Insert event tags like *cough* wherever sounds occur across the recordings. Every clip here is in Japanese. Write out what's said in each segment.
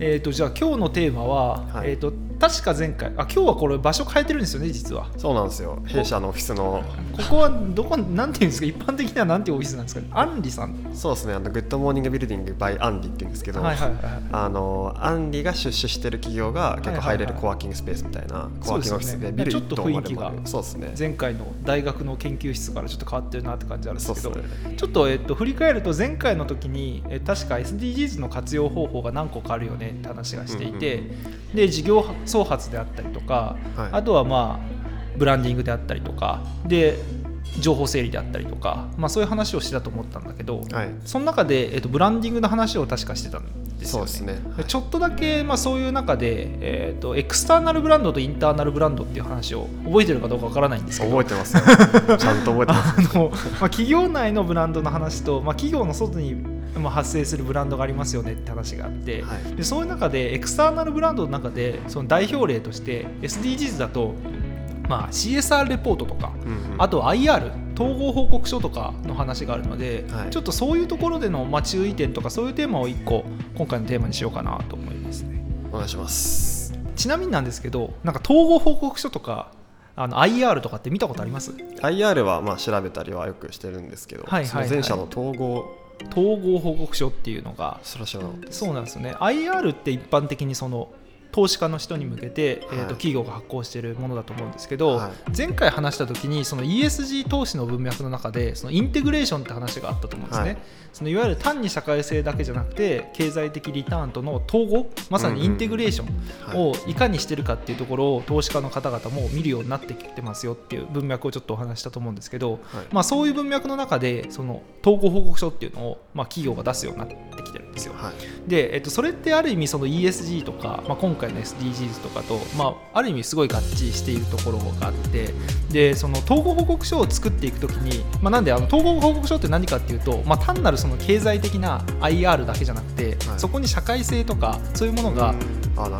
えー、とじゃあ今日のテーマは、はい。えー、と確か前回あ今日はこれ場所変えてるんですよね実は。そうなんですよ。弊社のオフィスの。ここはどこなんていうんですか一般的にはなんていうオフィスなんですか？アンリさん？そうですね。あのグッドモーニングビルディング by アンリって言うんですけど、はいはいはいはい。あのアンリが出資してる企業が結構入れるコワーキングスペースみたいなコワーキングオフィスそうでビルちょっと一棟ま雰囲気がでもあるそうですね。前回の大学の研究室からちょっと変わってるなって感じあるんですけどね。ちょっと,、えっと振り返ると前回の時に、え確か SDGs の活用方法が何個かあるよねって話がしていて、うんで事業創発であったりとか、はい。あとはまあブランディングであったりとかで情報整理であったりとか、まあ、そういう話をしてたと思ったんだけど、はい。その中で、えっとブランディングの話を確かしてたんですよね。そうですね。でちょっとだけ、まあ、そういう中で、えー、とエクスターナルブランドとインターナルブランドっていう話を覚えてるかどうかわからないんですけど。覚えてますよ。*laughs* ちゃんと覚えてます。あの、まあ、企業内のブランドの話と、まあ、企業の外にまあ発生するブランドがありますよねって話があって、はい。でそういう中でエクスターナルブランドの中でその代表例として SDGs だと、まあ、CSR レポートとかうんうんあと IR 統合報告書とかの話があるので、はい。ちょっとそういうところでのまあ注意点とかそういうテーマを1個今回のテーマにしようかなと思いますね。お願いします。ちなみになんですけどなんか統合報告書とかあの IR とかって見たことあります？IR はまあ調べたりはよくしてるんですけど、はいはい前者の統合。統合報告書っていうのが。そそうなんですよね。IR って一般的にその投資家の人に向けて、えー、とはい。企業が発行しているものだと思うんですけど、はい。前回話した時にその ESG 投資の文脈の中でそのインテグレーションって話があったと思うんですね、はい。そのいわゆる単に社会性だけじゃなくて経済的リターンとの統合まさにインテグレーションをいかにしてるかっていうところを投資家の方々も見るようになってきてますよっていう文脈をちょっとお話ししたと思うんですけど、はい。まあ、そういう文脈の中でその統合報告書っていうのをまあ企業が出すようになってきてるんですよ。はい。で、えっと、それってある意味その ESG とか、まあ、今回の SDGs とかと、まあ、ある意味すごい合致しているところがあってでその統合報告書を作っていくときに、まあ、なんであの統合報告書って何かっていうと、まあ、単なるその経済的な IR だけじゃなくて、はい。そこに社会性とかそういうものが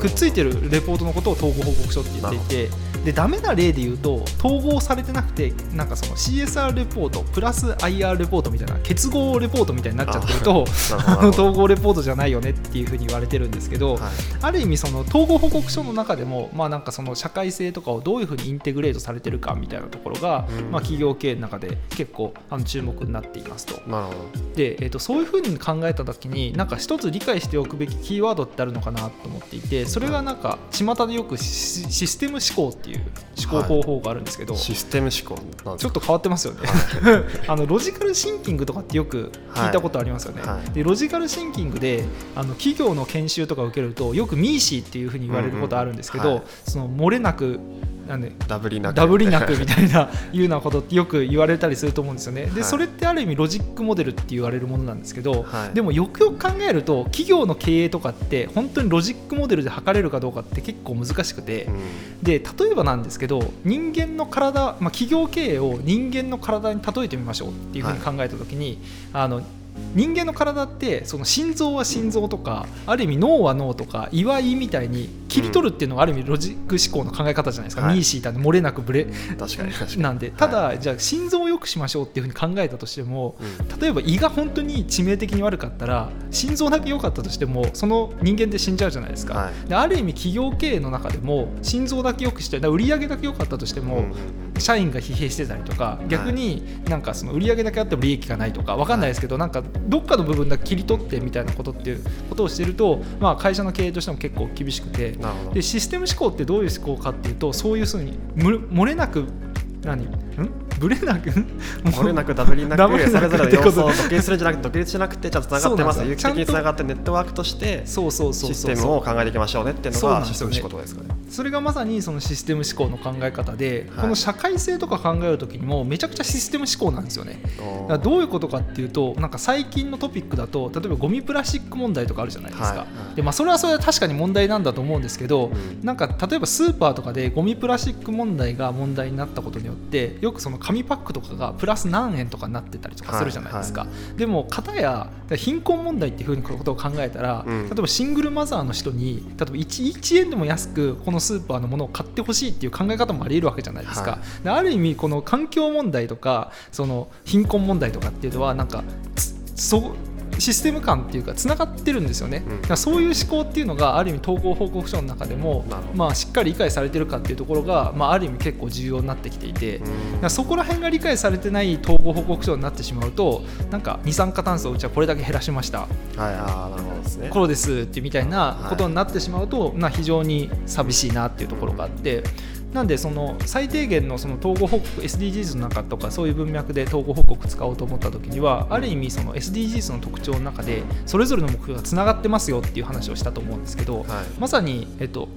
くっついてるレポートのことを統合報告書って言っていてでダメな例で言うと統合されてなくてなんかその CSR レポートプラス IR レポートみたいな結合レポートみたいになっちゃってると *laughs* 統合レポートじゃないよねっていうふうに言われてるんですけど、はい。ある意味その統合報告書の中でも、まあ、なんかその社会性とかをどういうふうにインテグレートされてるかみたいなところが、うん。まあ、企業経営の中で結構あの注目になっていますと。なるほど。で、えー、とそういうふうに考えた時になんか一つ理解しておくべきキーワードってあるのかなと思っていてそれがなんか巷でよくシシステム思考っていう思考方法があるんですけど、システム思考ちょっと変わってますよね。*laughs* あのロジカルシンキングとかってよく聞いたことありますよね、はい。はいでロジカルシンキングであの企業の研修とか受けるとよく MECE っていうふうに言われることあるんですけど、うんうんはい。その漏れなくなんでダブりなく。ダブりなくみたいな *laughs* いうようなことってよく言われたりすると思うんですよね。で、はい。それってある意味ロジックモデルって言われるものなんですけど、はい。でもよくよく考えると企業の経営とかって本当にロジックモデルで測れるかどうかって結構難しくて、うん。で例えばなんですけど人間の体、まあ、企業経営を人間の体に例えてみましょうっていうふうに考えた時に、あの人間の体ってその心臓は心臓とかある意味脳は脳とか胃は胃みたいに切り取るっていうのがある意味ロジック思考の考え方じゃないですか、はい。ミーシーなんで漏れなくブレ確かに確かに。なんで。ただ、じゃあ心臓を良くしましょうっていうふうに考えたとしてもうん。例えば胃が本当に致命的に悪かったら心臓だけ良かったとしてもその人間って死んじゃうじゃないですか、はい。である意味企業経営の中でも心臓だけ良くして売上だけ良かったとしても、社員が疲弊してたりとか逆になんかその売上だけあっても利益がないとかわかんないですけどなんかどっかの部分だけ切り取ってみたいなことっていうことをしてると、まあ、会社の経営としても結構厳しくてでシステム思考ってどういう思考かっていうとそういうふうにむ漏れなく何？ん？ブレなく *laughs* 漏れなくダブりなく *laughs* そなくれぞれの要素を独立するんじゃなくて独立しなくてちゃんとつながってます。有機的につながってネットワークとしてそうそうそうシステムを考えていきましょうねっていうのがシステム思考ですかね。それがまさにそのシステム思考の考え方で、はい。この社会性とか考える時にもめちゃくちゃシステム思考なんですよね。どういうことかっていうとなんか最近のトピックだと例えばゴミプラスチック問題とかあるじゃないですか、でまあ、それはそれは確かに問題なんだと思うんですけど、うん。なんか例えばスーパーとかでゴミプラスチック問題が問題になったことによってよくその紙パックとかがプラス何円とかになってたりとかするじゃないですか、でも片や貧困問題っていうふうにことを考えたら、うん。例えばシングルマザーの人に例えば 1, 1円でも安くこのスーパーのものを買ってほしいっていう考え方もありえるわけじゃないですか、はである意味この環境問題とかその貧困問題とかっていうのはなんかつそシステム感っていうかつながってるんですよね、うん。そういう思考っていうのがある意味統合報告書の中でもまあ、しっかり理解されてるかっていうところが、まあ、ある意味結構重要になってきていて、だからそこら辺が理解されてない統合報告書になってしまうとなんか二酸化炭素をうちはこれだけ減らしました。はいああなるほどですね。こうですってみたいなことになってしまうと、まあ、非常に寂しいなっていうところがあって。なんでその最低限のその統合報告 SDGs の中とかそういう文脈で統合報告使おうと思った時にはある意味その SDGs の特徴の中でそれぞれの目標がつながってますよっていう話をしたと思うんですけど、はい。まさに、えっと、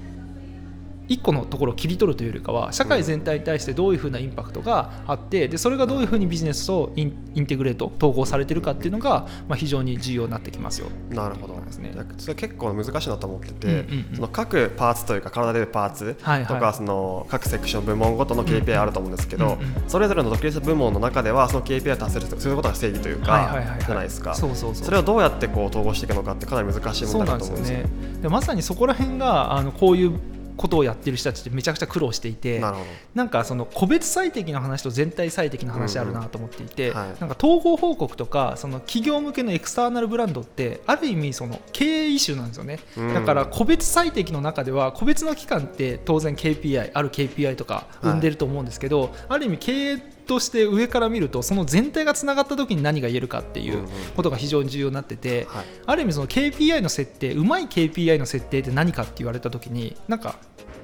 1個のところを切り取るというよりかは社会全体に対してどういうふうなインパクトがあってでそれがどういうふうにビジネスとインインテグレート統合されてるかっていうのが、まあ、非常に重要になってきますよ。なるほど。ですね。それ結構難しいなと思ってて、うんうんうん。その各パーツというか体でパーツとか、はいはい。その各セクション部門ごとの KPI あると思うんですけど、うんうんそれぞれの独立部門の中ではその KPI を達成するそういうことが正義というか、じゃないですか。そうそうそう。それをどうやってこう統合していくのかってかなり難しい問題だとですよ。思うんですよね。でまさにそこら辺があのこういうことをやってる人たちってめちゃくちゃ苦労していてなんかその個別最適の話と全体最適の話あるなと思っていて、うんうんはい。なんか統合報告とかその企業向けのエクスターナルブランドってある意味その経営イシューなんですよね、うん。だから個別最適の中では個別の機関って当然 KPI ある KPI とか生んでると思うんですけど、ある意味経営として上から見るとその全体がつながった時に何が言えるかっていうことが非常に重要になってて、はい。ある意味その KPI の設定うまい KPI の設定って何かって言われた時になんか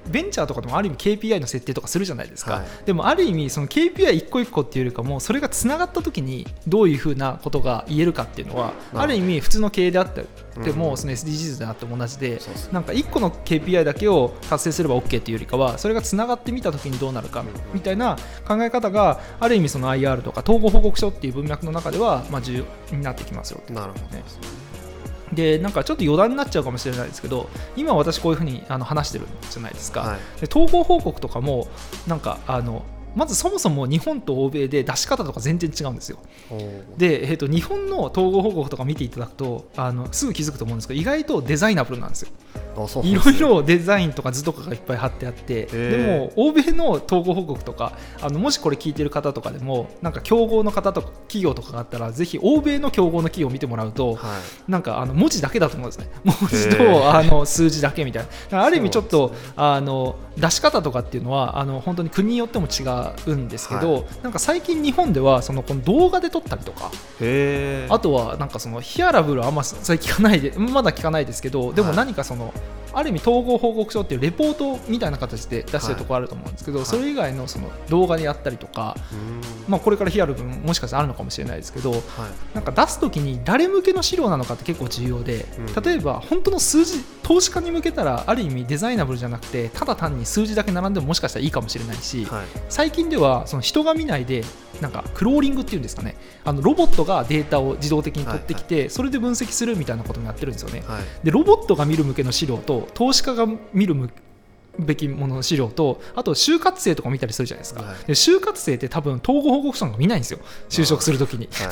ベンチャーとかでもある意味 KPI の設定とかするじゃないですか、はい。でもある意味その KPI 一個一個っていうよりかもそれがつながった時にどういうふうなことが言えるかっていうのはど。ある意味普通の経営であってうん。もその SDGs であっても同じでなんか1個の KPI だけを達成すれば OK っていうよりかはそれがつながってみた時にどうなるかみたいな考え方がある意味その IR とか統合報告書っていう文脈の中ではまあ重要になってきますよなるほどねでなんかちょっと余談になっちゃうかもしれないですけど今私こういうふうにあの話してるじゃないですか、はい。で統合報告とかもなんかあのまずそもそも日本と欧米で出し方とか全然違うんですよ。で、えー、と日本の統合報告とか見ていただくとあのすぐ気づくと思うんですけど意外とデザイナブルなんですよいろいろデザインとか図とかがいっぱい貼ってあって、ー。でも欧米の統合報告とかあのもしこれ聞いてる方とかでもなんか競合の方とか企業とかがあったらぜひ欧米の競合の企業を見てもらうと、はい。なんかあの文字だけだと思うんですね。文字へとーあの数字だけみたいな。ある意味ちょっと、そうなんですあの出し方とかっていうのはあの本当に国によっても違うんですけど、はなんか最近日本ではそのこの動画で撮ったりとかあとはなんかそのヒアラブルはあんまそれ聞かないでまだ聞かないですけどでもはい。何かその、ある意味統合報告書っていうレポートみたいな形で出してるところあると思うんですけど、はい。それ以外のその動画でやったりとか、まあ、これからヒアラブルもしかしたらあるのかもしれないですけどはい。なんか出すときに誰向けの資料なのかって結構重要で、うん。例えば本当の数字投資家に向けたらある意味デザイナブルじゃなくてただ単に数字だけ並んでももしかしたらいいかもしれないし、はい。最近ではその人が見ないでなんかクローリングっていうんですかね。あのロボットがデータを自動的に取ってきて、それで分析するみたいなこともやってるんですよね。はい。でロボットが見る向けの資料と投資家が見るべきものの資料とあと就活生とか見たりするじゃないですか、はい。で就活生って多分統合報告書なんか見ないんですよ。就職するときに。は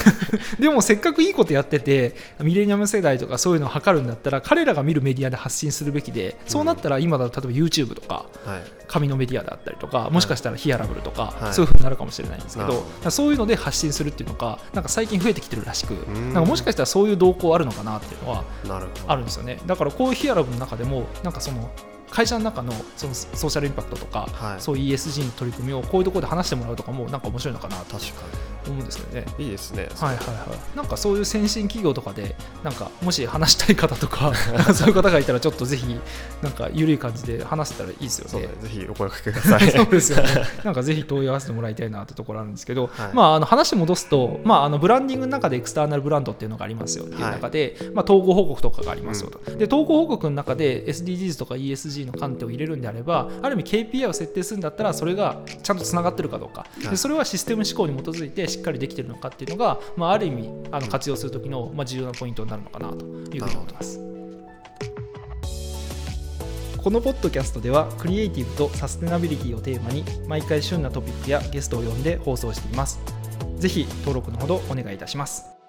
い。*laughs* でもせっかくいいことやっててミレニアム世代とかそういうのを測るんだったら彼らが見るメディアで発信するべきでそうなったら今だと例えば YouTube とかはい。紙のメディアだったりとかもしかしたらヒアラブルとか、はい。そういうふうになるかもしれないんですけど、そういうので発信するっていうのがなんか最近増えてきてるらしく。ん。なんかもしかしたらそういう動向あるのかなっていうのはあるんですよね。だからこういうヒアラブの中でもなんかその会社の中のそのソーシャルインパクトとか、はい。そういう ESG の取り組みをこういうところで話してもらうとかもなんか面白いのかなと。確か思うんですけどね。にいいですねはいはいはい、なんかそういう先進企業とかでなんかもし話したい方と *laughs* かそういう方がいたらちょっとぜひなんか緩い感じで話せたらいいですよねそうね。ぜひお声掛けください *laughs* そうですよね。*laughs* なんかぜひ問い合わせてもらいたいなってところあるんですけど、はいまああの話戻すと、まああのブランディングの中でエクスターナルブランドっていうのがありますよっていう中で、まあ統合報告とかがありますよと。で統合報告の中で SDGs とか ESG の観点を入れるんであれば、ある意味 KPI を設定するんだったらそれがちゃんとつながってるかどうか。はいでそれはシステム思考に基づいてしっかりできてるのかっていうのが、まあある意味あの活用する時のまあ重要なポイントになるのかなというふうに思ってます。このポッドキャストではクリエイティブとサステナビリティをテーマに毎回旬なトピックやゲストを呼んで放送しています。ぜひ登録のほどお願いいたします。